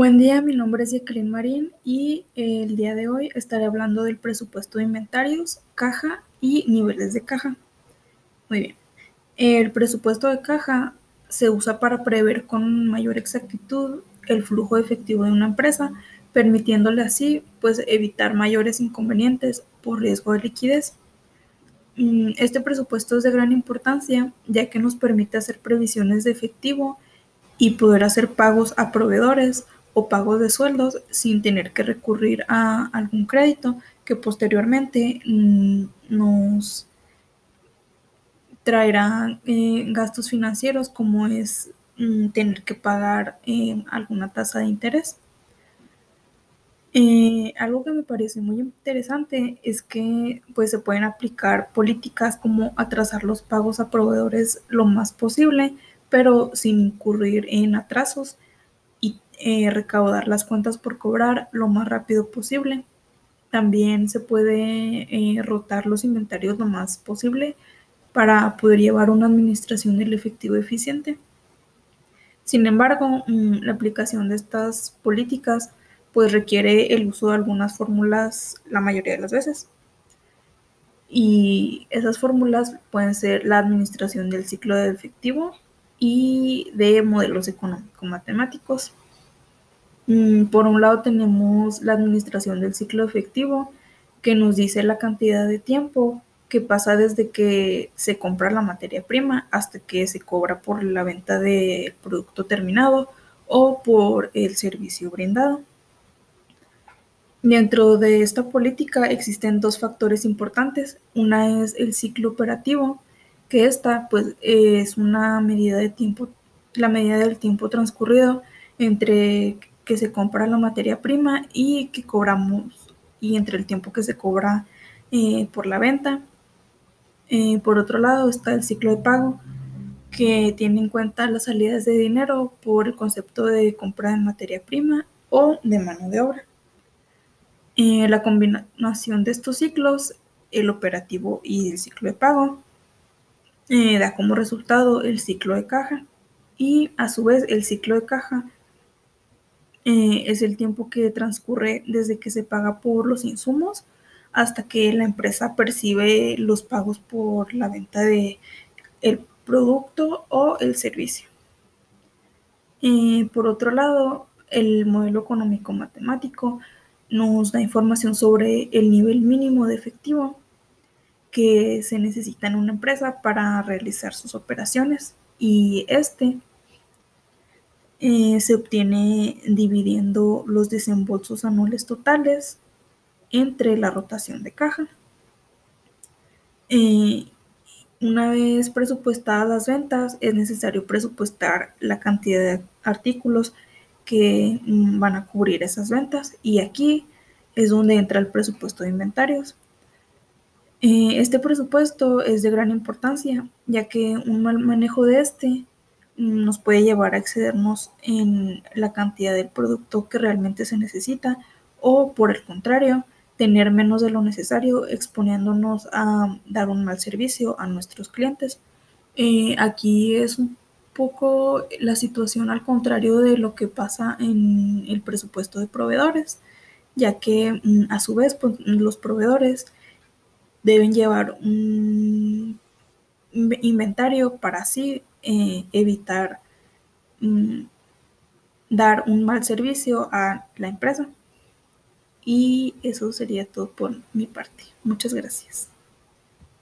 Buen día, mi nombre es Jacqueline Marín y el día de hoy estaré hablando del presupuesto de inventarios, caja y niveles de caja. Muy bien. El presupuesto de caja se usa para prever con mayor exactitud el flujo efectivo de una empresa, permitiéndole así pues evitar mayores inconvenientes por riesgo de liquidez. Mm, este presupuesto es de gran importancia ya que nos permite hacer previsiones de efectivo y poder hacer pagos a proveedores o pago de sueldos sin tener que recurrir a algún crédito que posteriormente mm, nos traerá eh, gastos financieros como es mm, tener que pagar eh, alguna tasa de interés. Eh, algo que me parece muy interesante es que pues, se pueden aplicar políticas como atrasar los pagos a proveedores lo más posible, pero sin incurrir en atrasos eh, recaudar las cuentas por cobrar lo más rápido posible. También se puede eh, rotar los inventarios lo más posible para poder llevar una administración del efectivo eficiente. Sin embargo, mm, la aplicación de estas políticas pues requiere el uso de algunas fórmulas la mayoría de las veces. Y esas fórmulas pueden ser la administración del ciclo de efectivo y de modelos económico-matemáticos. Mm, por un lado tenemos la administración del ciclo efectivo, que nos dice la cantidad de tiempo que pasa desde que se compra la materia prima hasta que se cobra por la venta del producto terminado o por el servicio brindado. Dentro de esta política existen dos factores importantes. Una es el ciclo operativo, que esta pues es una medida de tiempo, la medida del tiempo transcurrido entre que se compra la materia prima y que cobramos y entre el tiempo que se cobra eh, por la venta. Eh, por otro lado está el ciclo de pago que tiene en cuenta las salidas de dinero por el concepto de compra de materia prima o de mano de obra. Eh, la combinación de estos ciclos, el operativo y el ciclo de pago, da como resultado el ciclo de caja y a su vez el ciclo de caja eh, es el tiempo que transcurre desde que se paga por los insumos hasta que la empresa percibe los pagos por la venta de el producto o el servicio. Eh, por otro lado, el modelo económico matemático nos da información sobre el nivel mínimo de efectivo que se necesita en una empresa para realizar sus operaciones y este eh, se obtiene dividiendo los desembolsos anuales totales entre la rotación de caja. Eh, una vez presupuestadas las ventas, es necesario presupuestar la cantidad de artículos que mm, van a cubrir esas ventas y aquí es donde entra el presupuesto de inventarios. Eh, este presupuesto es de gran importancia ya que un mal manejo de este nos puede llevar a excedernos en la cantidad del producto que realmente se necesita o por el contrario, tener menos de lo necesario exponiéndonos a dar un mal servicio a nuestros clientes. Eh, aquí es un poco la situación al contrario de lo que pasa en el presupuesto de proveedores, ya que mm, a su vez pues, los proveedores deben llevar un inventario para así eh, evitar mm, dar un mal servicio a la empresa. Y eso sería todo por mi parte. Muchas gracias.